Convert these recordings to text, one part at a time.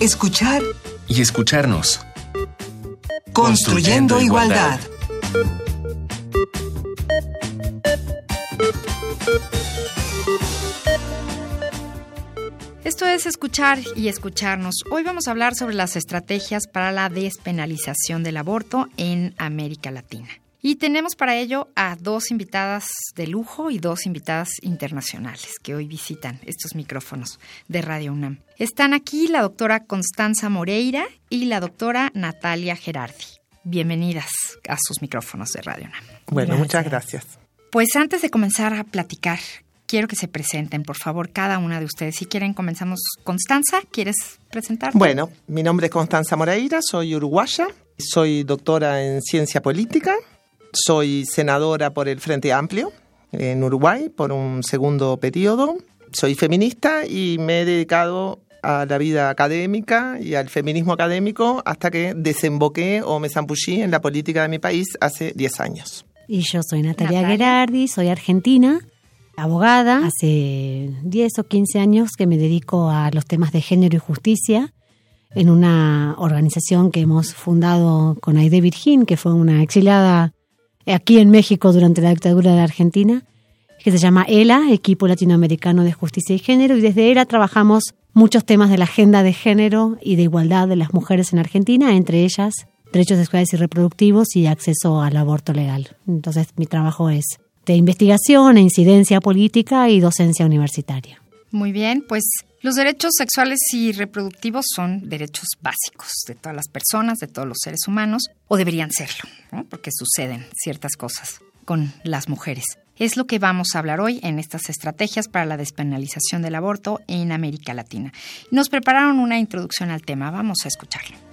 escuchar y escucharnos. Construyendo, igualdad. Esto es escuchar y escucharnos. Hoy vamos a hablar sobre las estrategias para la despenalización del aborto en América Latina. Y tenemos para ello a dos invitadas de lujo y dos invitadas internacionales que hoy visitan estos micrófonos de Radio UNAM. Están aquí la doctora Constanza Moreira y la doctora Natalia Gerardi. Bienvenidas a sus micrófonos de Radio UNAM. Bueno, muchas gracias. Pues antes de comenzar a platicar, quiero que se presenten, por favor, cada una de ustedes. Si quieren, comenzamos. Constanza, ¿quieres presentarte? Bueno, mi nombre es Constanza Moreira, soy uruguaya, soy doctora en ciencia política soy senadora por el Frente Amplio en Uruguay por un segundo periodo. Soy feminista y me he dedicado a la vida académica y al feminismo académico hasta que desemboqué o me zampullí en la política de mi país hace 10 años. Y yo soy Natalia, Gerardi, soy argentina, abogada. Hace 10 o 15 años que me dedico a los temas de género y justicia en una organización que hemos fundado con Aide Virgin, que fue una exiliada aquí en México durante la dictadura de la Argentina, que se llama ELA, Equipo Latinoamericano de Justicia y Género, y desde ELA trabajamos muchos temas de la agenda de género y de igualdad de las mujeres en Argentina, entre ellas derechos sexuales y reproductivos y acceso al aborto legal. Entonces mi trabajo es de investigación e incidencia política y docencia universitaria. Muy bien, pues los derechos sexuales y reproductivos son derechos básicos de todas las personas, de todos los seres humanos, o deberían serlo, porque suceden ciertas cosas con las mujeres. Es lo que vamos a hablar hoy en estas estrategias para la despenalización del aborto en América Latina. Nos prepararon una introducción al tema, vamos a escucharlo.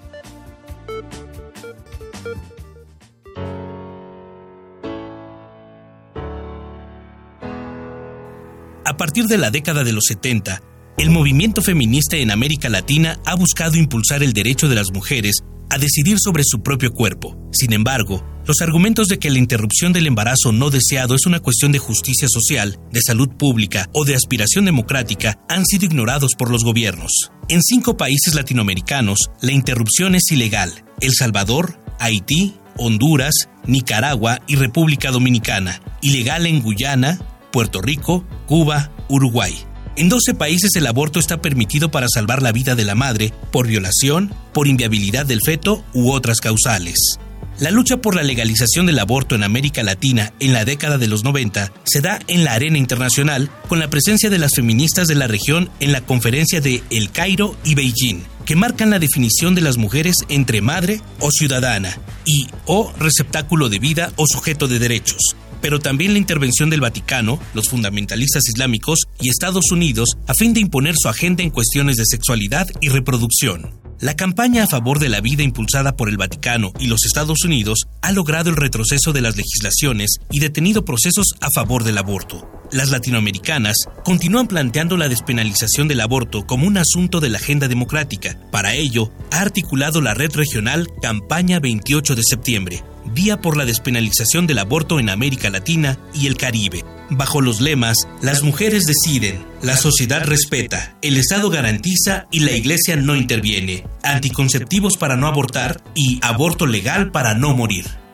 A partir de la década de los 70, el movimiento feminista en América Latina ha buscado impulsar el derecho de las mujeres a decidir sobre su propio cuerpo. Sin embargo, los argumentos de que la interrupción del embarazo no deseado es una cuestión de justicia social, de salud pública o de aspiración democrática han sido ignorados por los gobiernos. En cinco países latinoamericanos, la interrupción es ilegal. El Salvador, Haití, Honduras, Nicaragua y República Dominicana. Ilegal en Guyana, Puerto Rico, Cuba, Uruguay. En 12 países el aborto está permitido para salvar la vida de la madre por violación, por inviabilidad del feto u otras causales. La lucha por la legalización del aborto en América Latina en la década de los 90 se da en la arena internacional con la presencia de las feministas de la región en la conferencia de El Cairo y Beijing, que marcan la definición de las mujeres entre madre o ciudadana y o receptáculo de vida o sujeto de derechos, pero también la intervención del Vaticano, los fundamentalistas islámicos y Estados Unidos a fin de imponer su agenda en cuestiones de sexualidad y reproducción. La campaña a favor de la vida impulsada por el Vaticano y los Estados Unidos ha logrado el retroceso de las legislaciones y detenido procesos a favor del aborto. Las latinoamericanas continúan planteando la despenalización del aborto como un asunto de la agenda democrática. Para ello, ha articulado la red regional Campaña 28 de septiembre, Vía por la despenalización del aborto en América Latina y el Caribe, bajo los lemas Las mujeres deciden, la sociedad respeta, el Estado garantiza y la Iglesia no interviene, anticonceptivos para no abortar y aborto legal para no morir.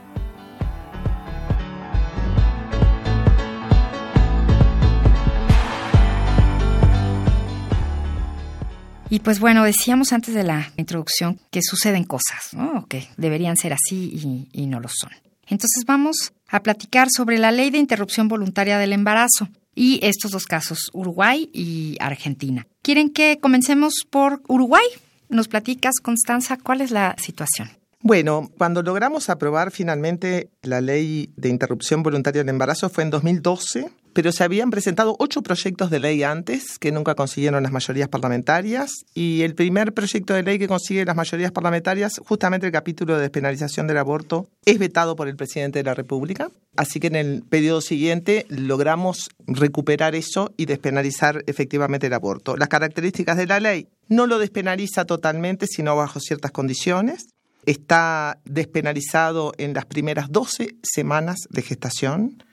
Y pues bueno, decíamos antes de la introducción que suceden cosas, ¿no? Que deberían ser así y, no lo son. Entonces vamos a platicar sobre la ley de interrupción voluntaria del embarazo y estos dos casos, Uruguay y Argentina. ¿Quieren que comencemos por Uruguay? ¿Nos platicas, Constanza, cuál es la situación? Bueno, cuando logramos aprobar finalmente la ley de interrupción voluntaria del embarazo fue en 2012 pero se habían presentado ocho proyectos de ley antes que nunca consiguieron las mayorías parlamentarias y el primer proyecto de ley que consigue las mayorías parlamentarias, justamente el capítulo de despenalización del aborto, es vetado por el presidente de la República. Así que en el periodo siguiente logramos recuperar eso y despenalizar efectivamente el aborto. Las características de la ley no lo despenaliza totalmente, sino bajo ciertas condiciones. Está despenalizado en las primeras 12 semanas de gestación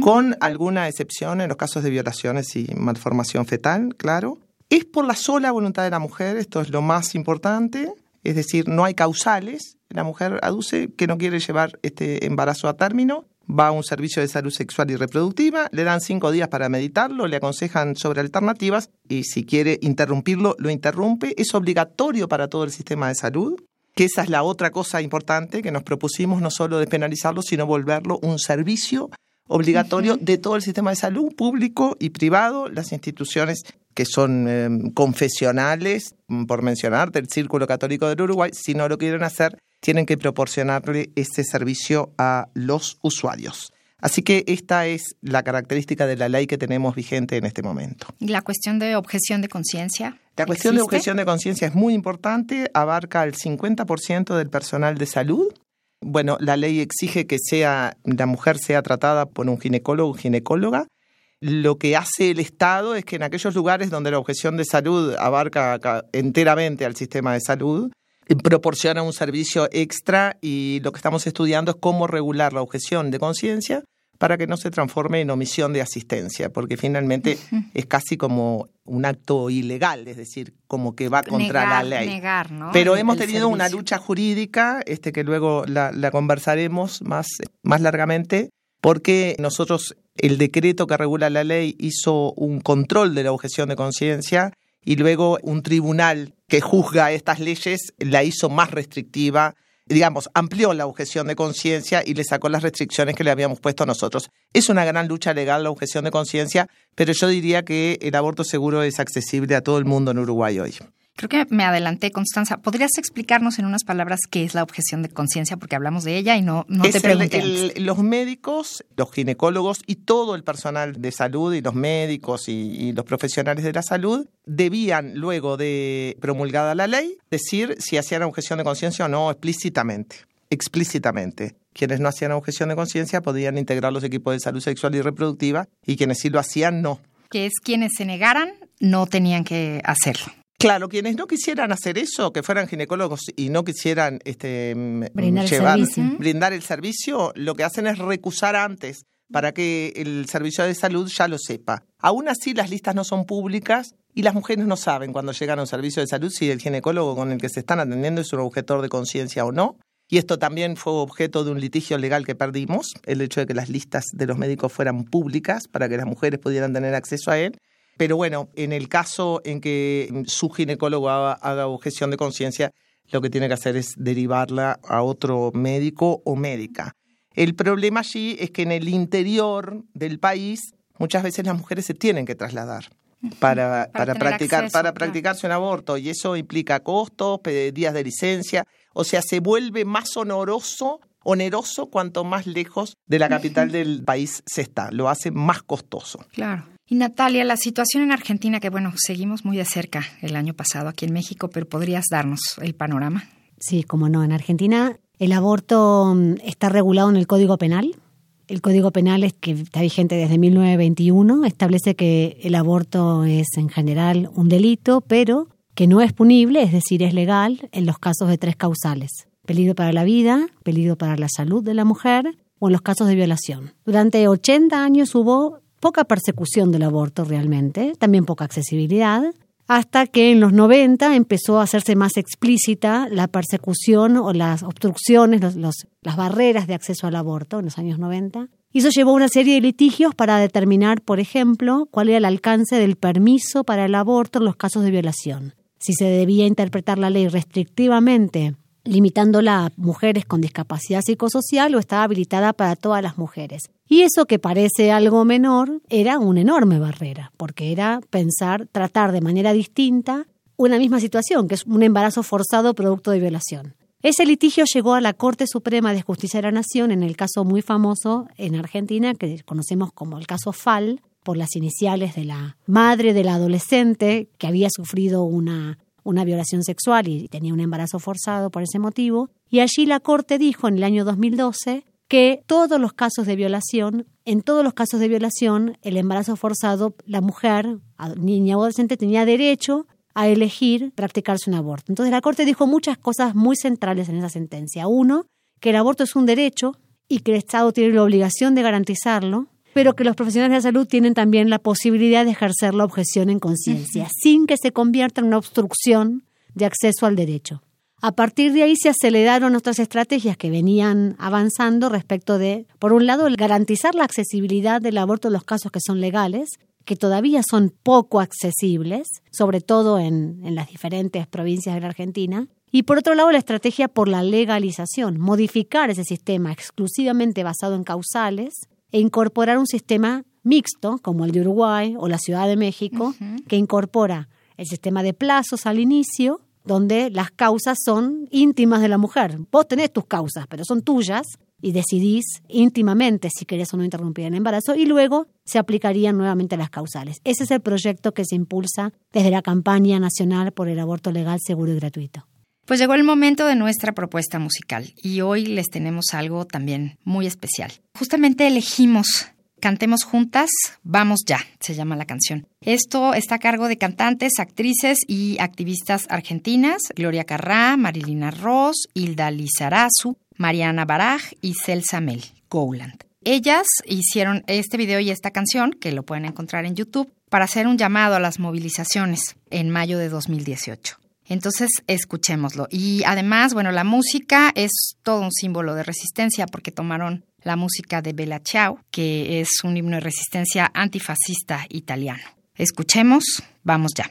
con alguna excepción en los casos de violaciones y malformación fetal, claro. Es por la sola voluntad de la mujer, esto es lo más importante, es decir, no hay causales. La mujer aduce que no quiere llevar este embarazo a término, va a un servicio de salud sexual y reproductiva, le dan cinco días para meditarlo, le aconsejan sobre alternativas y si quiere interrumpirlo, lo interrumpe. Es obligatorio para todo el sistema de salud, que esa es la otra cosa importante que nos propusimos, no solo despenalizarlo, sino volverlo un servicio obligatorio de todo el sistema de salud público y privado, las instituciones que son em, confesionales, mm, por mencionar, del Círculo Católico del Uruguay, si no lo quieren hacer, tienen que proporcionarle ese servicio a los usuarios. Así que esta es la característica de la ley que tenemos vigente en este momento. ¿Y la cuestión de objeción de conciencia? La cuestión de objeción de conciencia es muy importante, abarca el 50% del personal de salud. Bueno, la ley exige que sea la mujer sea tratada por un ginecólogo o ginecóloga. Lo que hace el Estado es que en aquellos lugares donde la objeción de salud abarca enteramente al sistema de salud, proporciona un servicio extra y lo que estamos estudiando es cómo regular la objeción de conciencia para que no se transforme en omisión de asistencia, porque finalmente es casi como un acto ilegal, es decir, como que va contra la ley. Pero hemos tenido una lucha jurídica, este que luego la, la conversaremos más, más largamente, porque nosotros el decreto que regula la ley hizo un control de la objeción de conciencia y luego un tribunal que juzga estas leyes la hizo más restrictiva, digamos, amplió la objeción de conciencia y le sacó las restricciones que le habíamos puesto nosotros. Es una gran lucha legal la objeción de conciencia, pero yo diría que el aborto seguro es accesible a todo el mundo en Uruguay hoy. Creo que me adelanté, Constanza. ¿Podrías explicarnos en unas palabras qué es la objeción de conciencia? Porque hablamos de ella y no, no te pregunté. los médicos, los ginecólogos y todo el personal de salud y los médicos y, los profesionales de la salud debían, luego de promulgada la ley, decir si hacían objeción de conciencia o no explícitamente. Explícitamente. Quienes no hacían objeción de conciencia podían integrar los equipos de salud sexual y reproductiva y quienes sí lo hacían, no. Que es quienes se negaran, no tenían que hacerlo. Claro, quienes no quisieran hacer eso, que fueran ginecólogos y no quisieran este, mm, brindar, el servicio. brindar el servicio, lo que hacen es recusar antes para que el servicio de salud ya lo sepa. Aún así, las listas no son públicas y las mujeres no saben cuando llegan a un servicio de salud si el ginecólogo con el que se están atendiendo es un objetor de conciencia o no. Y esto también fue objeto de un litigio legal que perdimos, el hecho de que las listas de los médicos fueran públicas para que las mujeres pudieran tener acceso a él. Pero bueno, en el caso en que su ginecólogo haga, objeción de conciencia, lo que tiene que hacer es derivarla a otro médico o médica. El problema allí es que en el interior del país muchas veces las mujeres se tienen que trasladar para, para, practicar, para practicarse un aborto y eso implica costos, días de licencia, o sea, se vuelve más honoroso, oneroso cuanto más lejos de la capital del país se está, lo hace más costoso. Claro. Y Natalia, la situación en Argentina, que bueno, seguimos muy de cerca el año pasado aquí en México, pero ¿podrías darnos el panorama? Sí, como no. En Argentina el aborto mm, está regulado en el Código Penal. El Código Penal, es que está vigente desde 1921, establece que el aborto es en general un delito, pero que no es punible, es decir, es legal en los casos de tres causales. Peligro para la vida, peligro para la salud de la mujer o en los casos de violación. Durante 80 años hubo poca persecución del aborto realmente, también poca accesibilidad, hasta que en los 90 empezó a hacerse más explícita la persecución o las obstrucciones, las barreras de acceso al aborto en los años 90. Y eso llevó a una serie de litigios para determinar, por ejemplo, cuál era el alcance del permiso para el aborto en los casos de violación. Si se debía interpretar la ley restrictivamente limitándola a mujeres con discapacidad psicosocial o estaba habilitada para todas las mujeres. Y eso que parece algo menor era una enorme barrera, porque era pensar, tratar de manera distinta una misma situación, que es un embarazo forzado producto de violación. Ese litigio llegó a la Corte Suprema de Justicia de la Nación en el caso muy famoso en Argentina, que conocemos como el caso FAL, por las iniciales de la madre del adolescente que había sufrido una una violación sexual y tenía un embarazo forzado por ese motivo. Y allí la Corte dijo en el año 2012 que todos los casos de violación, en todos los casos de violación, el embarazo forzado, la mujer, niña o adolescente, tenía derecho a elegir practicarse un aborto. Entonces la Corte dijo muchas cosas muy centrales en esa sentencia. Uno, que el aborto es un derecho y que el Estado tiene la obligación de garantizarlo, pero que los profesionales de la salud tienen también la posibilidad de ejercer la objeción en conciencia, sin que se convierta en una obstrucción de acceso al derecho. A partir de ahí se aceleraron otras estrategias que venían avanzando respecto de, por un lado, garantizar la accesibilidad del aborto en los casos que son legales, que todavía son poco accesibles, sobre todo en, en las diferentes provincias de la Argentina, y por otro lado, la estrategia por la legalización, modificar ese sistema exclusivamente basado en causales e incorporar un sistema mixto, como el de Uruguay o la Ciudad de México, que incorpora el sistema de plazos al inicio, donde las causas son íntimas de la mujer. Vos tenés tus causas, pero son tuyas y decidís íntimamente si querés o no interrumpir el embarazo y luego se aplicarían nuevamente las causales. Ese es el proyecto que se impulsa desde la campaña nacional por el aborto legal, seguro y gratuito. Pues llegó el momento de nuestra propuesta musical y hoy les tenemos algo también muy especial. Justamente elegimos Cantemos juntas, vamos ya, se llama la canción. Esto está a cargo de cantantes, actrices y activistas argentinas, Gloria Carrá, Marilina Ross, Hilda Lizarazu, Mariana Baraj y Celsa Mel Gowland. Ellas hicieron este video y esta canción, que lo pueden encontrar en YouTube, para hacer un llamado a las movilizaciones en mayo de 2018. Entonces, escuchémoslo. Y además, bueno, la música es todo un símbolo de resistencia porque tomaron la música de Bella Ciao, que es un himno de resistencia antifascista italiano. Escuchemos, vamos ya.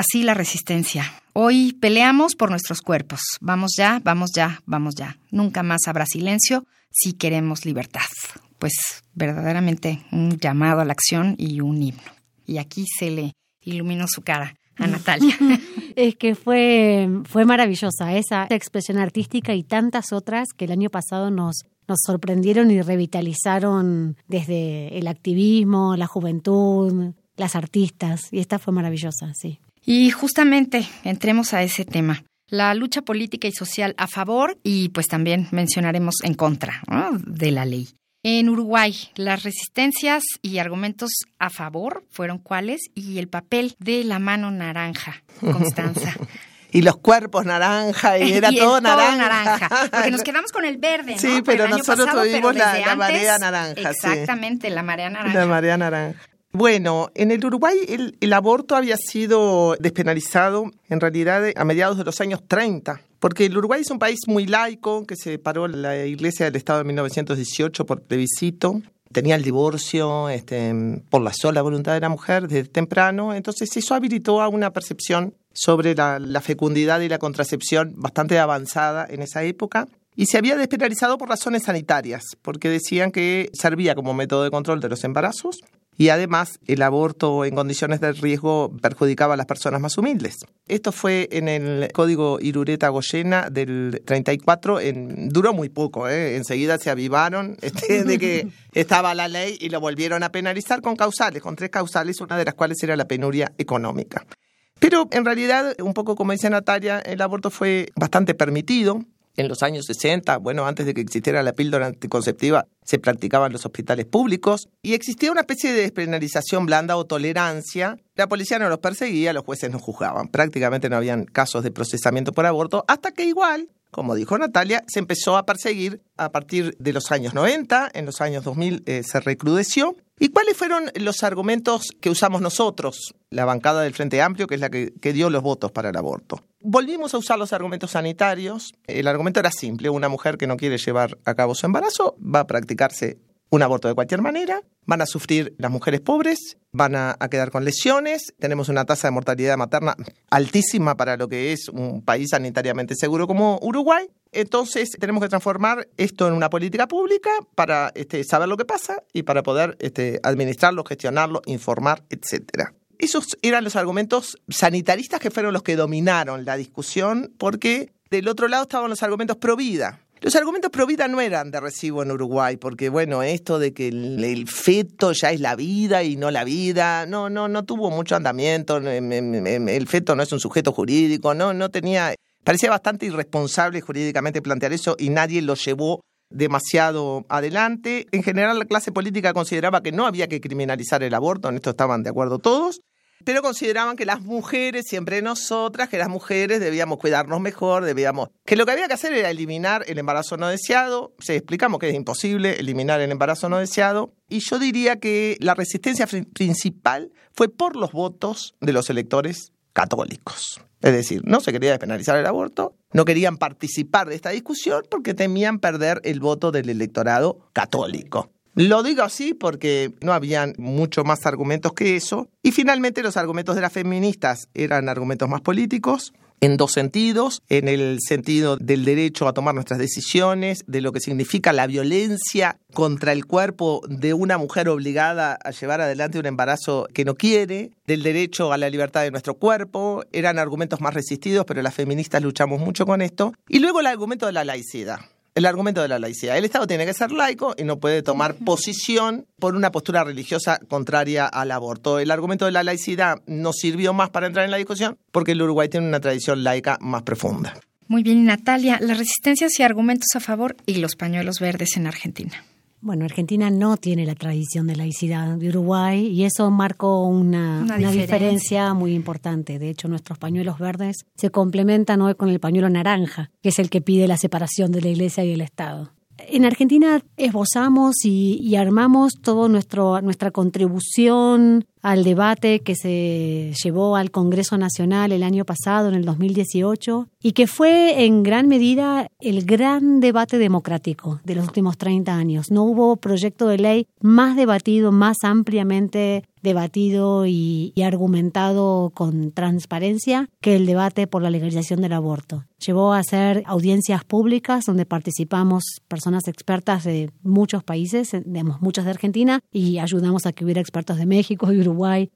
Así la resistencia. Hoy peleamos por nuestros cuerpos. Vamos ya, vamos ya, vamos ya. Nunca más habrá silencio si queremos libertad. Pues verdaderamente un llamado a la acción y un himno. Y aquí se le iluminó su cara a Natalia. es que fue, fue maravillosa esa expresión artística y tantas otras que el año pasado nos, nos sorprendieron y revitalizaron desde el activismo, la juventud, las artistas, y esta fue maravillosa, sí. Y justamente entremos a ese tema. La lucha política y social a favor y pues también mencionaremos en contra de la ley. En Uruguay, las resistencias y argumentos a favor fueron cuáles y el papel de la mano naranja, Constanza. y los cuerpos naranja y era todo, naranja. Porque nos quedamos con el verde, ¿no? Sí, pero nosotros tuvimos la, marea naranja. Exactamente, la marea naranja. La marea naranja. Bueno, en el Uruguay el, aborto había sido despenalizado en realidad a mediados de los años 30, porque el Uruguay es un país muy laico, que se paró la Iglesia del Estado en 1918 por plebiscito, tenía el divorcio este, por la sola voluntad de la mujer desde temprano, entonces eso habilitó a una percepción sobre la, la fecundidad y la contracepción bastante avanzada en esa época y se había despenalizado por razones sanitarias, porque decían que servía como método de control de los embarazos y además el aborto en condiciones de riesgo perjudicaba a las personas más humildes. Esto fue en el Código Irureta Goyena del 34, en, duró muy poco, ¿eh? enseguida se avivaron este, de que estaba la ley y lo volvieron a penalizar con causales, con tres causales, una de las cuales era la penuria económica. Pero en realidad, un poco como dice Natalia, el aborto fue bastante permitido, en los años 60, bueno, antes de que existiera la píldora anticonceptiva, se practicaban los hospitales públicos y existía una especie de despenalización blanda o tolerancia. La policía no los perseguía, los jueces no juzgaban. Prácticamente no habían casos de procesamiento por aborto, hasta que igual, como dijo Natalia, se empezó a perseguir a partir de los años 90, en los años 2000 eh, se recrudeció ¿Y cuáles fueron los argumentos que usamos nosotros, la bancada del Frente Amplio, que es la que, dio los votos para el aborto? Volvimos a usar los argumentos sanitarios. El argumento era simple. Una mujer que no quiere llevar a cabo su embarazo va a practicarse un aborto de cualquier manera, van a sufrir las mujeres pobres, van a, quedar con lesiones, tenemos una tasa de mortalidad materna altísima para lo que es un país sanitariamente seguro como Uruguay. Entonces tenemos que transformar esto en una política pública para este, saber lo que pasa y para poder este, administrarlo, gestionarlo, informar, etcétera. Esos eran los argumentos sanitaristas que fueron los que dominaron la discusión porque del otro lado estaban los argumentos pro vida los argumentos pro vida no eran de recibo en Uruguay, porque bueno, esto de que el, feto ya es la vida y no la vida, no, no, no tuvo mucho andamiento, el feto no es un sujeto jurídico, no, no tenía, parecía bastante irresponsable jurídicamente plantear eso y nadie lo llevó demasiado adelante. En general la clase política consideraba que no había que criminalizar el aborto, en esto estaban de acuerdo todos, pero consideraban que las mujeres, siempre nosotras, que las mujeres debíamos cuidarnos mejor, debíamos... Que lo que había que hacer era eliminar el embarazo no deseado, se explicamos que es imposible eliminar el embarazo no deseado, y yo diría que la resistencia principal fue por los votos de los electores católicos. Es decir, no se quería despenalizar el aborto, no querían participar de esta discusión porque temían perder el voto del electorado católico. Lo digo así porque no habían mucho más argumentos que eso. Y finalmente los argumentos de las feministas eran argumentos más políticos, en dos sentidos, en el sentido del derecho a tomar nuestras decisiones, de lo que significa la violencia contra el cuerpo de una mujer obligada a llevar adelante un embarazo que no quiere, del derecho a la libertad de nuestro cuerpo, eran argumentos más resistidos, pero las feministas luchamos mucho con esto, y luego el argumento de la laicidad el argumento de la laicidad. El Estado tiene que ser laico y no puede tomar posición por una postura religiosa contraria al aborto. El argumento de la laicidad no sirvió más para entrar en la discusión porque el Uruguay tiene una tradición laica más profunda. Muy bien, Natalia, las resistencias y argumentos a favor y los pañuelos verdes en Argentina. Bueno, Argentina no tiene la tradición de laicidad de Uruguay y eso marcó una, diferencia. muy importante. De hecho, nuestros pañuelos verdes se complementan hoy con el pañuelo naranja, que es el que pide la separación de la Iglesia y el Estado. En Argentina esbozamos y, armamos toda nuestra contribución al debate que se llevó al Congreso Nacional el año pasado, en el 2018, y que fue en gran medida el gran debate democrático de los últimos 30 años. No hubo proyecto de ley más debatido, más ampliamente debatido y, argumentado con transparencia que el debate por la legalización del aborto. Llevó a hacer audiencias públicas donde participamos personas expertas de muchos países, digamos, muchas de Argentina, y ayudamos a que hubiera expertos de México y Uruguay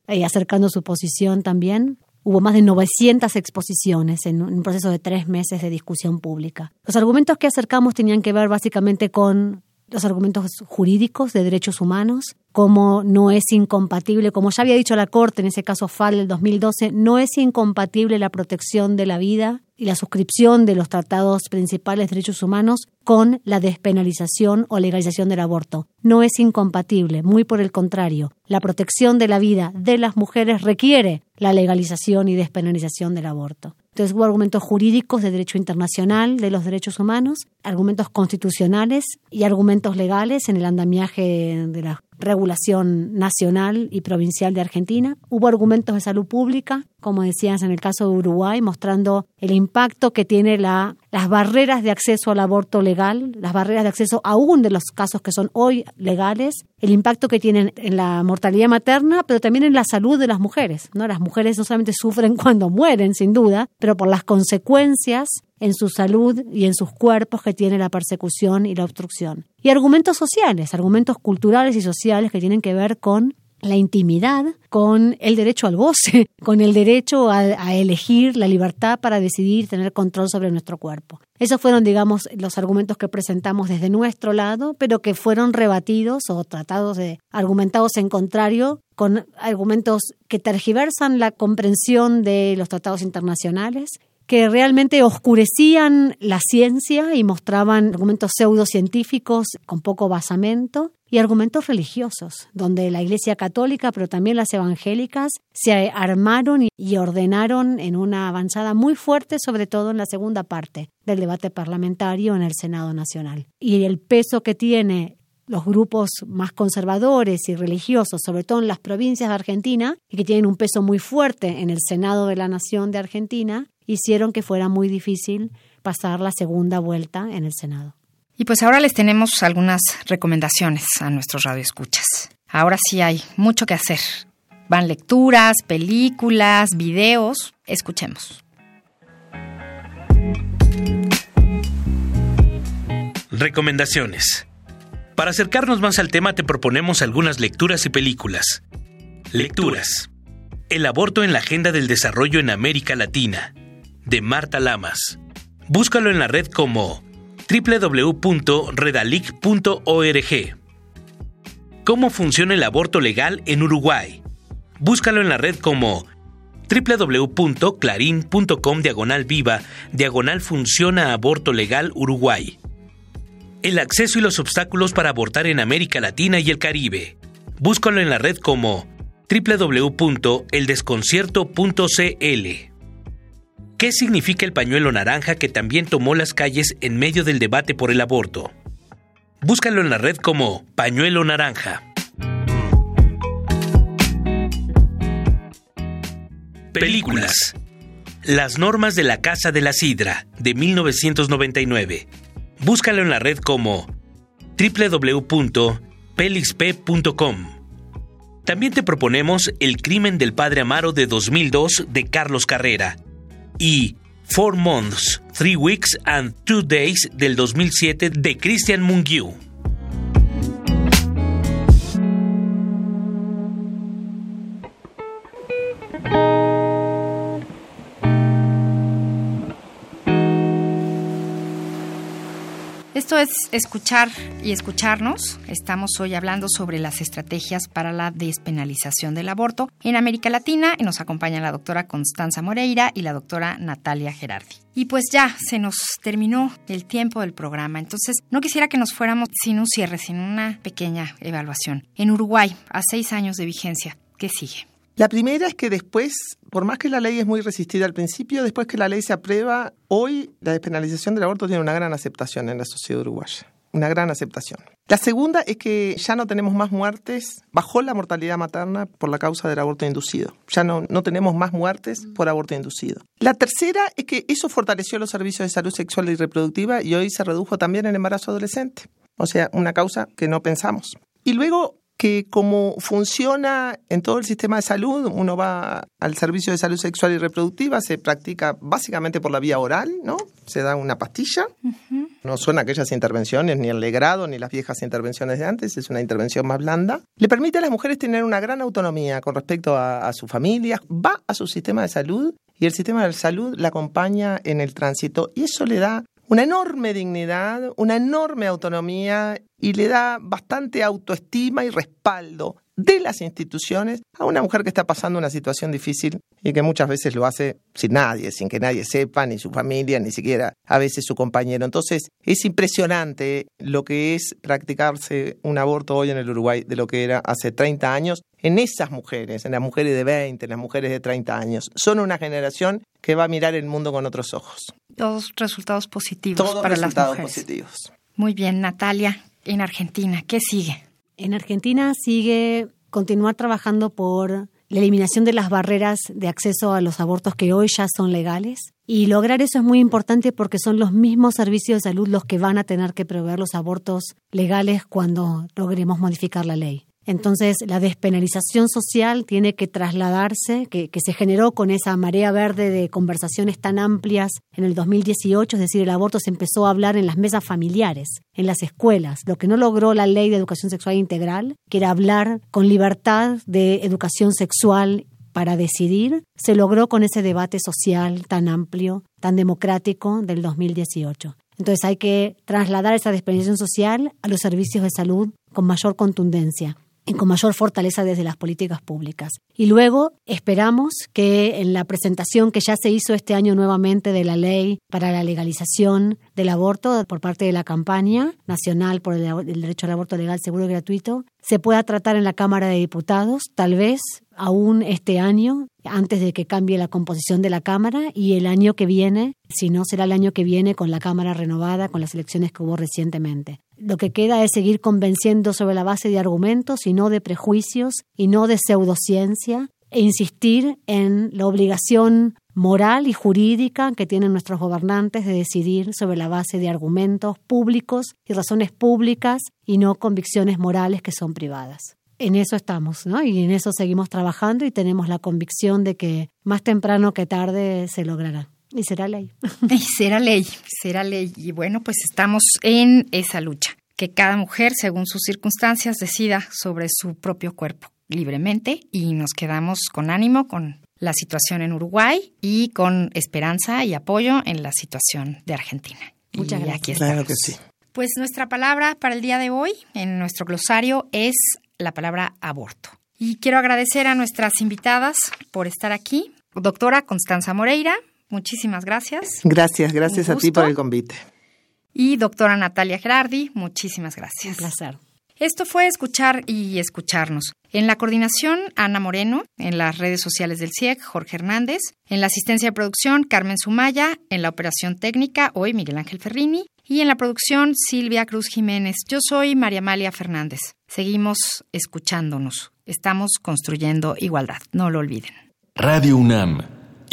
eh, acercando su posición también. Hubo más de 900 exposiciones en un proceso de tres meses de discusión pública. Los argumentos que acercamos tenían que ver básicamente con los argumentos jurídicos de derechos humanos, como no es incompatible, como ya había dicho la Corte en ese caso FAL del 2012, no es incompatible la protección de la vida y la suscripción de los tratados principales de derechos humanos con la despenalización o legalización del aborto. No es incompatible, muy por el contrario. La protección de la vida de las mujeres requiere la legalización y despenalización del aborto. Entonces hubo argumentos jurídicos de derecho internacional de los derechos humanos, argumentos constitucionales y argumentos legales en el andamiaje de la regulación nacional y provincial de Argentina. Hubo argumentos de salud pública, como decías en el caso de Uruguay, mostrando el impacto que tiene la, las barreras de acceso al aborto legal, las barreras de acceso aún de los casos que son hoy legales, el impacto que tienen en la mortalidad materna, pero también en la salud de las mujeres. ¿no? Las mujeres no solamente sufren cuando mueren, sin duda, pero por las consecuencias en su salud y en sus cuerpos que tiene la persecución y la obstrucción. Y argumentos sociales, argumentos culturales y sociales que tienen que ver con la intimidad, con el derecho al goce, con el derecho a, elegir la libertad para decidir tener control sobre nuestro cuerpo. Esos fueron, digamos, los argumentos que presentamos desde nuestro lado, pero que fueron rebatidos o tratados de argumentados en contrario con argumentos que tergiversan la comprensión de los tratados internacionales que realmente oscurecían la ciencia y mostraban argumentos pseudocientíficos con poco basamento y argumentos religiosos, donde la Iglesia Católica, pero también las evangélicas, se armaron y ordenaron en una avanzada muy fuerte, sobre todo en la segunda parte del debate parlamentario en el Senado Nacional. Y el peso que tiene los grupos más conservadores y religiosos, sobre todo en las provincias de Argentina, y que tienen un peso muy fuerte en el Senado de la Nación de Argentina, hicieron que fuera muy difícil pasar la segunda vuelta en el Senado. Y pues ahora les tenemos algunas recomendaciones a nuestros radioescuchas. Ahora sí hay mucho que hacer. Van lecturas, películas, videos. Escuchemos. Recomendaciones. Para acercarnos más al tema te proponemos algunas lecturas y películas. Lecturas. El aborto en la agenda del desarrollo en América Latina, de Marta Lamas. Búscalo en la red como www.redalic.org. ¿Cómo funciona el aborto legal en Uruguay? Búscalo en la red como www.clarin.com diagonal viva diagonal funciona aborto legal Uruguay. El acceso y los obstáculos para abortar en América Latina y el Caribe. Búscalo en la red como www.eldesconcierto.cl. ¿Qué significa el pañuelo naranja que también tomó las calles en medio del debate por el aborto? Búscalo en la red como pañuelo naranja. Películas. Las normas de la Casa de la Sidra, de 1999. Búscalo en la red como www.pelixp.com. También te proponemos El crimen del padre Amaro de 2002 de Carlos Carrera y Four Months, Three Weeks and Two Days del 2007 de Christian Mungiu. Es escuchar y escucharnos. Estamos hoy hablando sobre las estrategias para la despenalización del aborto en América Latina y nos acompaña la doctora Constanza Moreira y la doctora Natalia Gerardi. Y pues ya se nos terminó el tiempo del programa, entonces no quisiera que nos fuéramos sin un cierre, sin una pequeña evaluación. En Uruguay, a seis años de vigencia, ¿qué sigue? La primera es que después, por más que la ley es muy resistida al principio, después que la ley se aprueba, hoy la despenalización del aborto tiene una gran aceptación en la sociedad uruguaya. Una gran aceptación. La segunda es que ya no tenemos más muertes, bajó la mortalidad materna por la causa del aborto inducido. Ya no, no tenemos más muertes por aborto inducido. La tercera es que eso fortaleció los servicios de salud sexual y reproductiva y hoy se redujo también el embarazo adolescente. O sea, una causa que no pensamos. Y luego que como funciona en todo el sistema de salud, uno va al servicio de salud sexual y reproductiva, se practica básicamente por la vía oral, ¿no? Se da una pastilla, no son aquellas intervenciones, ni el legrado, ni las viejas intervenciones de antes, es una intervención más blanda. Le permite a las mujeres tener una gran autonomía con respecto a, a su familia, va a su sistema de salud y el sistema de salud la acompaña en el tránsito y eso le da una enorme dignidad, una enorme autonomía y le da bastante autoestima y respaldo de las instituciones a una mujer que está pasando una situación difícil y que muchas veces lo hace sin nadie, sin que nadie sepa, ni su familia, ni siquiera a veces su compañero. Entonces es impresionante lo que es practicarse un aborto hoy en el Uruguay de lo que era hace 30 años en esas mujeres, en las mujeres de 20, en las mujeres de 30 años. Son una generación que va a mirar el mundo con otros ojos. Todos resultados positivos para las mujeres. positivos. Muy bien, Natalia, en Argentina, ¿qué sigue? En Argentina sigue continuar trabajando por la eliminación de las barreras de acceso a los abortos que hoy ya son legales. Y lograr eso es muy importante porque son los mismos servicios de salud los que van a tener que proveer los abortos legales cuando logremos modificar la ley. Entonces, la despenalización social tiene que trasladarse, que, se generó con esa marea verde de conversaciones tan amplias en el 2018, es decir, el aborto se empezó a hablar en las mesas familiares, en las escuelas, lo que no logró la ley de educación sexual integral, que era hablar con libertad de educación sexual para decidir, se logró con ese debate social tan amplio, tan democrático del 2018. Entonces hay que trasladar esa despenalización social a los servicios de salud con mayor contundencia con mayor fortaleza desde las políticas públicas. Y luego esperamos que en la presentación que ya se hizo este año nuevamente de la ley para la legalización del aborto por parte de la campaña nacional por el, derecho al aborto legal, seguro y gratuito, se pueda tratar en la Cámara de Diputados, tal vez aún este año, antes de que cambie la composición de la Cámara, y el año que viene, si no será el año que viene con la Cámara renovada, con las elecciones que hubo recientemente. Lo que queda es seguir convenciendo sobre la base de argumentos y no de prejuicios y no de pseudociencia e insistir en la obligación moral y jurídica que tienen nuestros gobernantes de decidir sobre la base de argumentos públicos y razones públicas y no convicciones morales que son privadas. En eso estamos, ¿no? Y en eso seguimos trabajando y tenemos la convicción de que más temprano que tarde se logrará. Y será ley. Y será ley, será ley. Y bueno, pues estamos en esa lucha. Que cada mujer, según sus circunstancias, decida sobre su propio cuerpo libremente y nos quedamos con ánimo con la situación en Uruguay y con esperanza y apoyo en la situación de Argentina. Muchas gracias. Aquí claro que sí. Pues nuestra palabra para el día de hoy en nuestro glosario es la palabra aborto. Y quiero agradecer a nuestras invitadas por estar aquí. Doctora Constanza Moreira, Muchísimas gracias. Gracias, gracias a ti por el convite. Y doctora Natalia Gerardi, muchísimas gracias. Un placer. Esto fue escuchar y escucharnos. En la coordinación, Ana Moreno. En las redes sociales del CIEC, Jorge Hernández. En la asistencia de producción, Carmen Sumaya. En la operación técnica, hoy Miguel Ángel Ferrini. Y en la producción, Silvia Cruz Jiménez. Yo soy María Amalia Fernández. Seguimos escuchándonos. Estamos construyendo igualdad. No lo olviden. Radio UNAM